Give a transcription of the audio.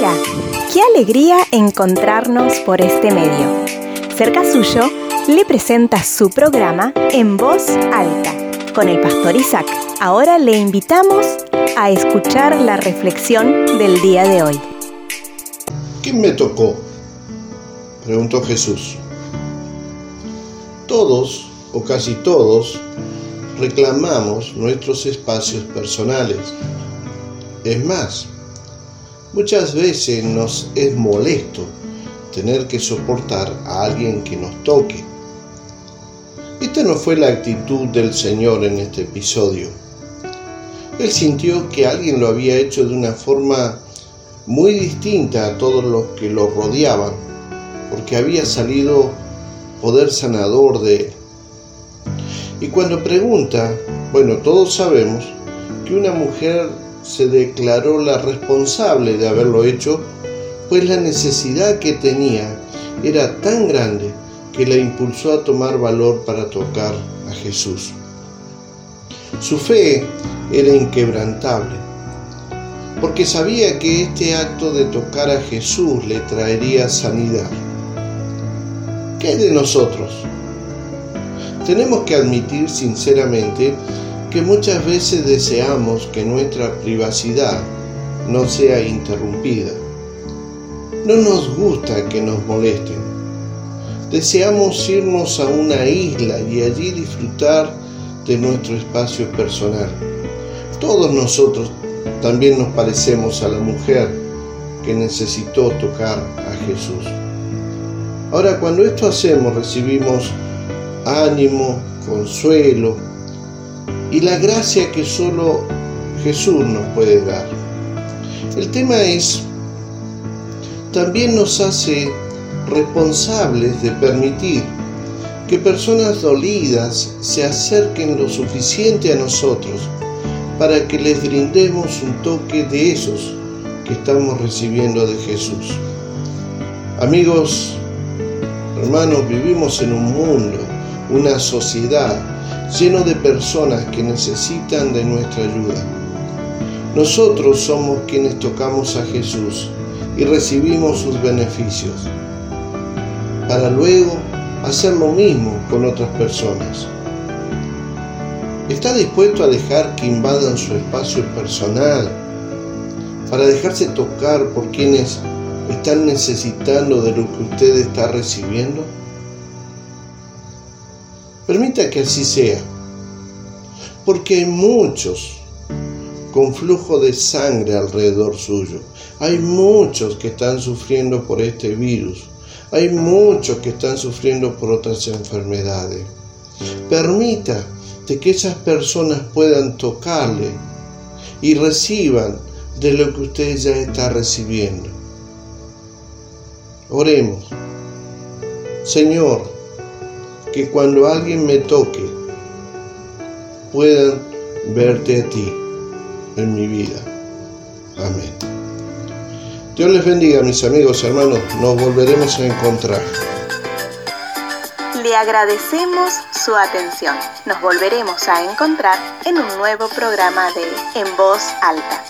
Qué alegría encontrarnos por este medio. Cerca suyo le presenta su programa En Voz Alta con el pastor Isaac. Ahora le invitamos a escuchar la reflexión del día de hoy. ¿Quién me tocó? preguntó Jesús. Todos, o casi todos, reclamamos nuestros espacios personales. Es más, muchas veces nos es molesto tener que soportar a alguien que nos toque. Esta no fue la actitud del Señor en este episodio. Él sintió que alguien lo había hecho de una forma muy distinta a todos los que lo rodeaban, porque había salido poder sanador de él. Y cuando pregunta, bueno, todos sabemos que una mujer se declaró la responsable de haberlo hecho, pues la necesidad que tenía era tan grande que la impulsó a tomar valor para tocar a Jesús. Su fe era inquebrantable, porque sabía que este acto de tocar a Jesús le traería sanidad. ¿Qué de nosotros? Tenemos que admitir sinceramente que muchas veces deseamos que nuestra privacidad no sea interrumpida. No nos gusta que nos molesten. Deseamos irnos a una isla y allí disfrutar de nuestro espacio personal. Todos nosotros también nos parecemos a la mujer que necesitó tocar a Jesús. Ahora, cuando esto hacemos, recibimos ánimo, consuelo y la gracia que solo Jesús nos puede dar. El tema es, también nos hace responsables de permitir que personas dolidas se acerquen lo suficiente a nosotros para que les brindemos un toque de esos que estamos recibiendo de Jesús. Amigos, hermanos, vivimos en un mundo una sociedad lleno de personas que necesitan de nuestra ayuda. Nosotros somos quienes tocamos a Jesús y recibimos sus beneficios, para luego hacer lo mismo con otras personas. ¿Está dispuesto a dejar que invadan su espacio personal para dejarse tocar por quienes están necesitando de lo que usted está recibiendo? Permita que así sea, porque hay muchos con flujo de sangre alrededor suyo. Hay muchos que están sufriendo por este virus. Hay muchos que están sufriendo por otras enfermedades. Permita que esas personas puedan tocarle y reciban de lo que usted ya está recibiendo. Oremos. Señor, que cuando alguien me toque puedan verte a ti en mi vida. Amén. Dios les bendiga, mis amigos hermanos. Nos volveremos a encontrar. Le agradecemos su atención. Nos volveremos a encontrar en un nuevo programa de En Voz Alta.